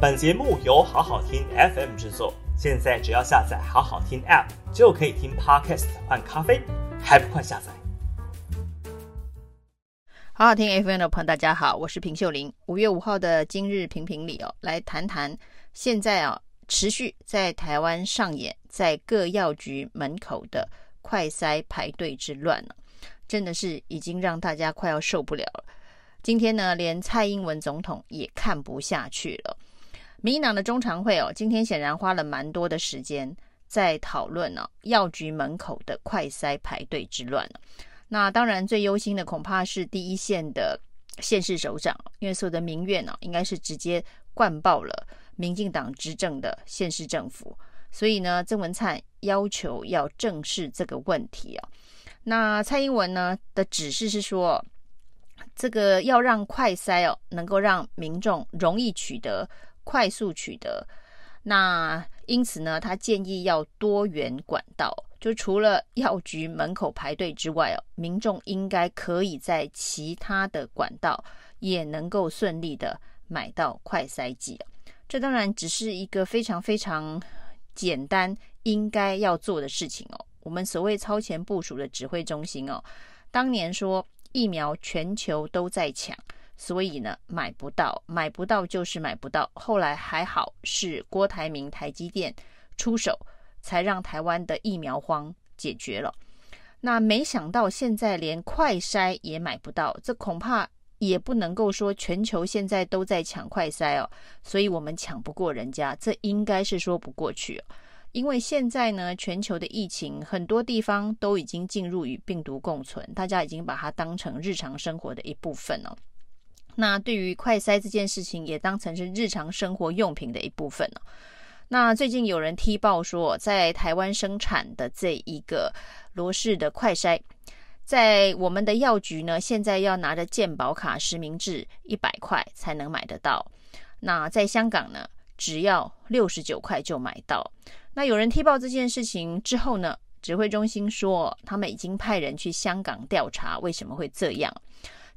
本节目由好好听 FM 制作，现在只要下载好好听 App 就可以听 Podcast 换咖啡，还不快下载？好好听 FM 的朋友，大家好，我是平秀玲。五月五号的今日评评里哦，来谈谈现在啊持续在台湾上演在各药局门口的快筛排队之乱了，真的是已经让大家快要受不了了。今天呢，连蔡英文总统也看不下去了。民进党的中常会哦，今天显然花了蛮多的时间在讨论呢、药局门口的快筛排队之乱。那当然最忧心的恐怕是第一线的县市首长，因为所有的民怨呢、应该是直接灌爆了民进党执政的县市政府。所以呢，曾文灿要求要正视这个问题哦。那蔡英文呢的指示是说，这个要让快筛哦，能够让民众容易取得。快速取得，那因此呢，他建议要多元管道，就除了药局门口排队之外哦，民众应该可以在其他的管道也能够顺利的买到快筛剂。这当然只是一个非常非常简单应该要做的事情哦。我们所谓超前部署的指挥中心哦，当年说疫苗全球都在抢。所以呢，买不到，买不到就是买不到。后来还好是郭台铭台积电出手，才让台湾的疫苗荒解决了。那没想到现在连快筛也买不到，这恐怕也不能够说全球现在都在抢快筛哦，所以我们抢不过人家，这应该是说不过去。因为现在呢，全球的疫情很多地方都已经进入与病毒共存，大家已经把它当成日常生活的一部分了。那对于快筛这件事情，也当成是日常生活用品的一部分了。那最近有人踢爆说，在台湾生产的这一个罗氏的快筛，在我们的药局呢，现在要拿着健保卡实名制一百块才能买得到。那在香港呢，只要六十九块就买到。那有人踢爆这件事情之后呢，指挥中心说，他们已经派人去香港调查为什么会这样。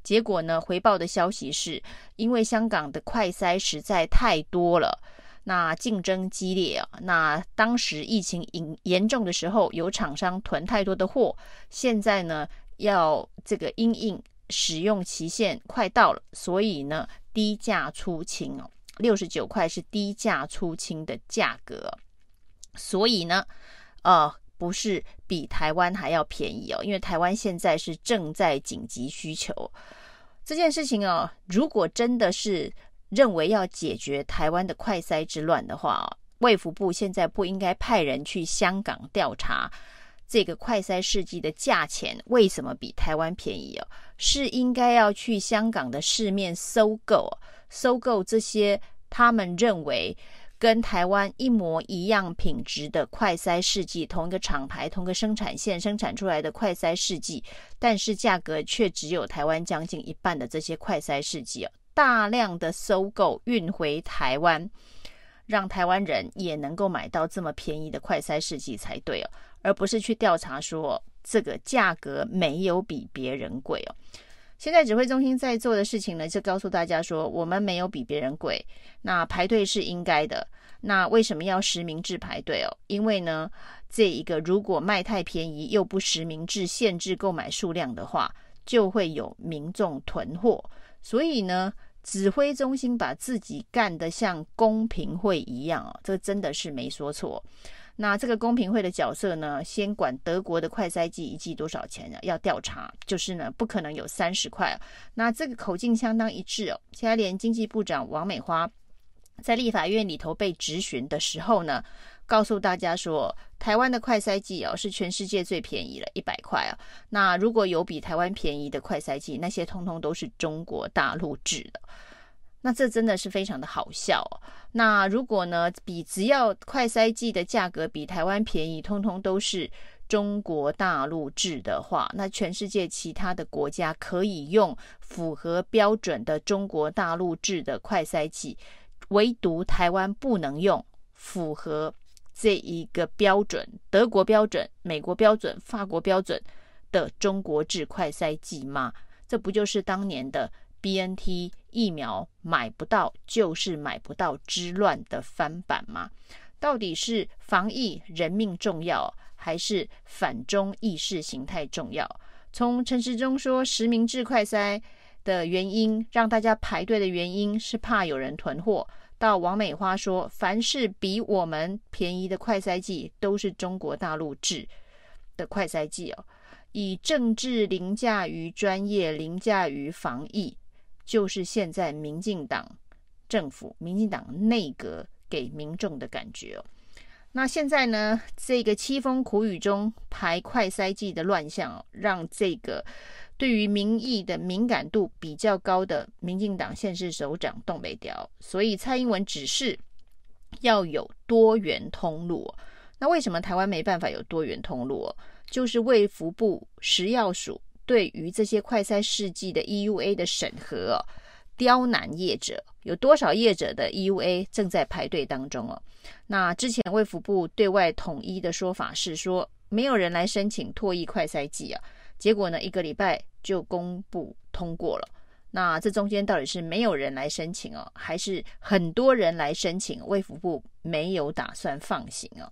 结果呢？回报的消息是，因为香港的快筛实在太多了，那竞争激烈啊。那当时疫情严严重的时候，有厂商囤太多的货，现在呢要这个因应使用期限快到了，所以呢低价出清哦，六十九块是低价出清的价格，所以呢，呃。不是比台湾还要便宜哦，因为台湾现在是正在紧急需求这件事情哦。如果真的是认为要解决台湾的快筛之乱的话，卫福部现在不应该派人去香港调查这个快筛试剂的价钱为什么比台湾便宜哦，是应该要去香港的市面搜购，搜购这些他们认为。跟台湾一模一样品质的快筛试剂，同一个厂牌、同一个生产线生产出来的快筛试剂，但是价格却只有台湾将近一半的这些快筛试剂哦，大量的收购运回台湾，让台湾人也能够买到这么便宜的快筛试剂才对哦，而不是去调查说这个价格没有比别人贵哦。现在指挥中心在做的事情呢，就告诉大家说，我们没有比别人贵，那排队是应该的。那为什么要实名制排队哦？因为呢，这一个如果卖太便宜又不实名制限制购买数量的话，就会有民众囤货。所以呢，指挥中心把自己干得像公平会一样哦，这真的是没说错。那这个公平会的角色呢，先管德国的快筛剂一剂多少钱呢？要调查，就是呢，不可能有三十块。那这个口径相当一致哦。现在连经济部长王美花在立法院里头被质询的时候呢，告诉大家说，台湾的快筛剂哦是全世界最便宜了，一百块啊。那如果有比台湾便宜的快筛剂，那些通通都是中国大陆制的。那这真的是非常的好笑哦。那如果呢，比只要快筛剂的价格比台湾便宜，通通都是中国大陆制的话，那全世界其他的国家可以用符合标准的中国大陆制的快筛剂，唯独台湾不能用符合这一个标准，德国标准、美国标准、法国标准的中国制快筛剂吗？这不就是当年的 BNT？疫苗买不到就是买不到之乱的翻版吗？到底是防疫人命重要，还是反中意识形态重要？从陈时中说实名制快筛的原因，让大家排队的原因是怕有人囤货，到王美花说凡是比我们便宜的快筛剂都是中国大陆制的快筛剂哦，以政治凌驾于专业，凌驾于防疫。就是现在民进党政府、民进党内阁给民众的感觉哦。那现在呢，这个凄风苦雨中排快筛剂的乱象哦，让这个对于民意的敏感度比较高的民进党现市首长冻未条，所以蔡英文指示要有多元通路。那为什么台湾没办法有多元通路？就是卫福部食药署。对于这些快筛试剂的 EUA 的审核，刁难业者，有多少业者的 EUA 正在排队当中哦？那之前卫福部对外统一的说法是说，没有人来申请唾液快筛剂啊，结果呢，一个礼拜就公布通过了。那这中间到底是没有人来申请哦，还是很多人来申请？卫福部没有打算放行哦。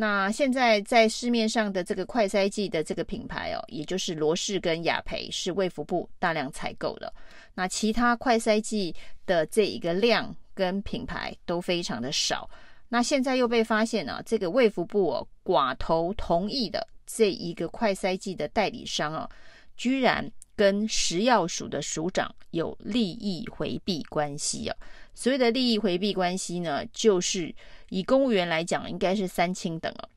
那现在在市面上的这个快筛剂的这个品牌哦，也就是罗氏跟雅培是卫福部大量采购的。那其他快筛剂的这一个量跟品牌都非常的少。那现在又被发现了，这个卫福部哦寡头同意的这一个快筛剂的代理商哦，居然跟食药署的署长有利益回避关系哦。所谓的利益回避关系呢，就是以公务员来讲，应该是三亲等哦。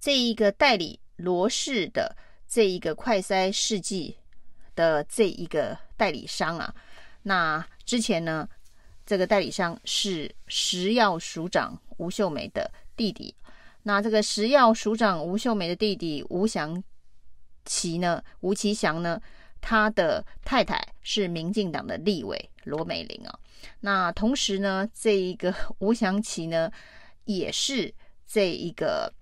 这一个代理罗氏的这一个快筛试剂的这一个代理商啊，那之前呢，这个代理商是食药署长吴秀梅的弟弟。那这个食药署长吴秀梅的弟弟吴祥奇呢，吴其祥呢，他的太太是民进党的立委罗美玲啊。那同时呢，这一个吴祥奇呢，也是这一个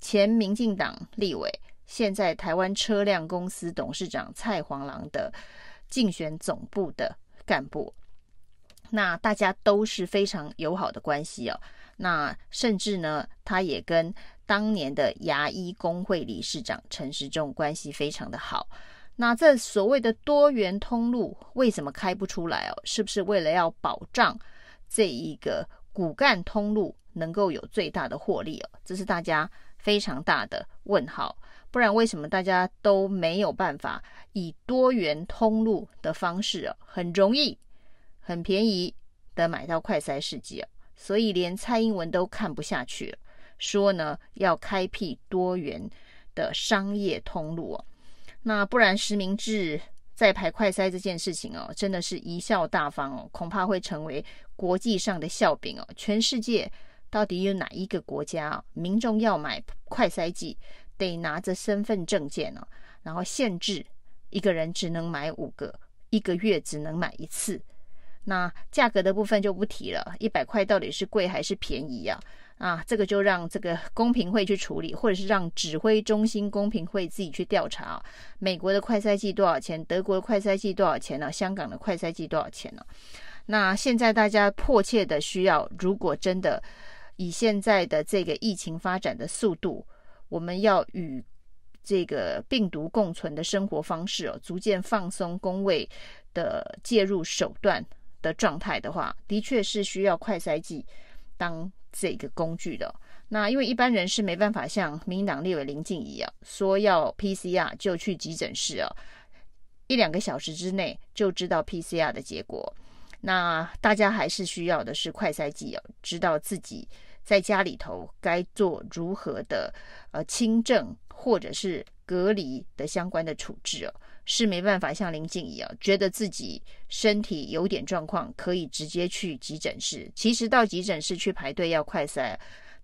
前民进党立委，现在台湾车辆公司董事长蔡黄郎的竞选总部的干部。那大家都是非常友好的关系哦。那甚至呢，他也跟当年的牙医工会理事长陈时中关系非常的好。那这所谓的多元通路为什么开不出来哦？是不是为了要保障这一个骨干通路能够有最大的获利哦？这是大家非常大的问号。不然为什么大家都没有办法以多元通路的方式哦，很容易、很便宜的买到快筛试剂哦？所以连蔡英文都看不下去了，说呢要开辟多元的商业通路哦。那不然实名制再排快筛这件事情哦，真的是贻笑大方哦，恐怕会成为国际上的笑柄哦。全世界到底有哪一个国家民众要买快筛剂得拿着身份证件哦，然后限制一个人只能买五个，一个月只能买一次。那价格的部分就不提了，一百块到底是贵还是便宜呀？啊，这个就让这个公平会去处理，或者是让指挥中心公平会自己去调查。美国的快筛剂多少钱？德国的快筛剂多少钱呢？香港的快筛剂多少钱呢？那现在大家迫切的需要，如果真的以现在的这个疫情发展的速度，我们要与这个病毒共存的生活方式哦，逐渐放松公卫的介入手段的状态的话，的确是需要快筛剂当。这个工具的，那因为一般人是没办法像民进党立委林静仪啊，说要 PCR 就去急诊室啊，一两个小时之内就知道 PCR 的结果。那大家还是需要的是快筛剂啊，知道自己在家里头该做如何的呃轻症或者是隔离的相关的处置哦。是没办法像林静仪啊，觉得自己身体有点状况，可以直接去急诊室。其实到急诊室去排队要快筛，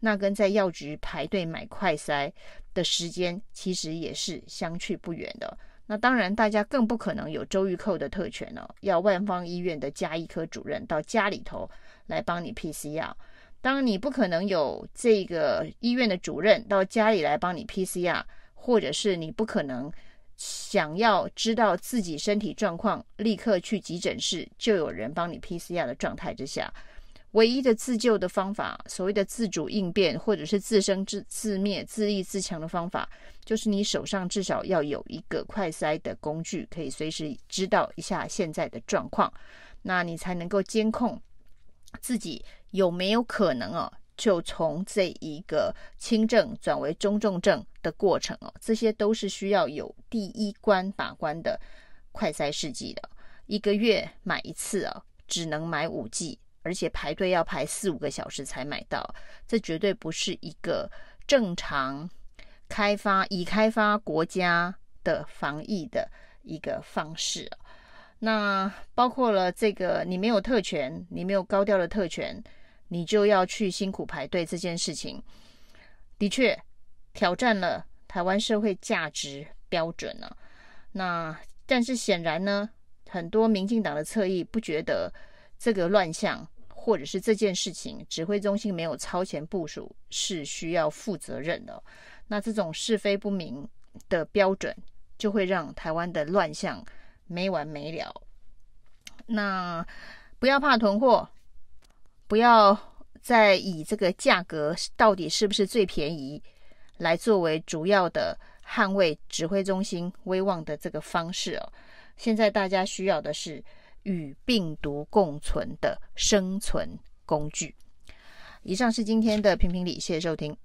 那跟在药局排队买快筛的时间其实也是相去不远的。那当然，大家更不可能有周玉蔻的特权哦，要万芳医院的加医科主任到家里头来帮你 PCR。当，你不可能有这个医院的主任到家里来帮你 PCR，或者是你不可能。想要知道自己身体状况，立刻去急诊室，就有人帮你 PCR 的状态之下，唯一的自救的方法，所谓的自主应变，或者是自生自自灭、自立自强的方法，就是你手上至少要有一个快筛的工具，可以随时知道一下现在的状况，那你才能够监控自己有没有可能哦。就从这一个轻症转为中重症的过程哦，这些都是需要有第一关把关的快筛试剂的。一个月买一次哦，只能买五剂，而且排队要排四五个小时才买到，这绝对不是一个正常开发已开发国家的防疫的一个方式。那包括了这个，你没有特权，你没有高调的特权。你就要去辛苦排队这件事情，的确挑战了台湾社会价值标准呢、啊。那但是显然呢，很多民进党的侧翼不觉得这个乱象，或者是这件事情指挥中心没有超前部署是需要负责任的。那这种是非不明的标准，就会让台湾的乱象没完没了。那不要怕囤货。不要再以这个价格到底是不是最便宜来作为主要的捍卫指挥中心威望的这个方式哦。现在大家需要的是与病毒共存的生存工具。以上是今天的评评理，谢谢收听。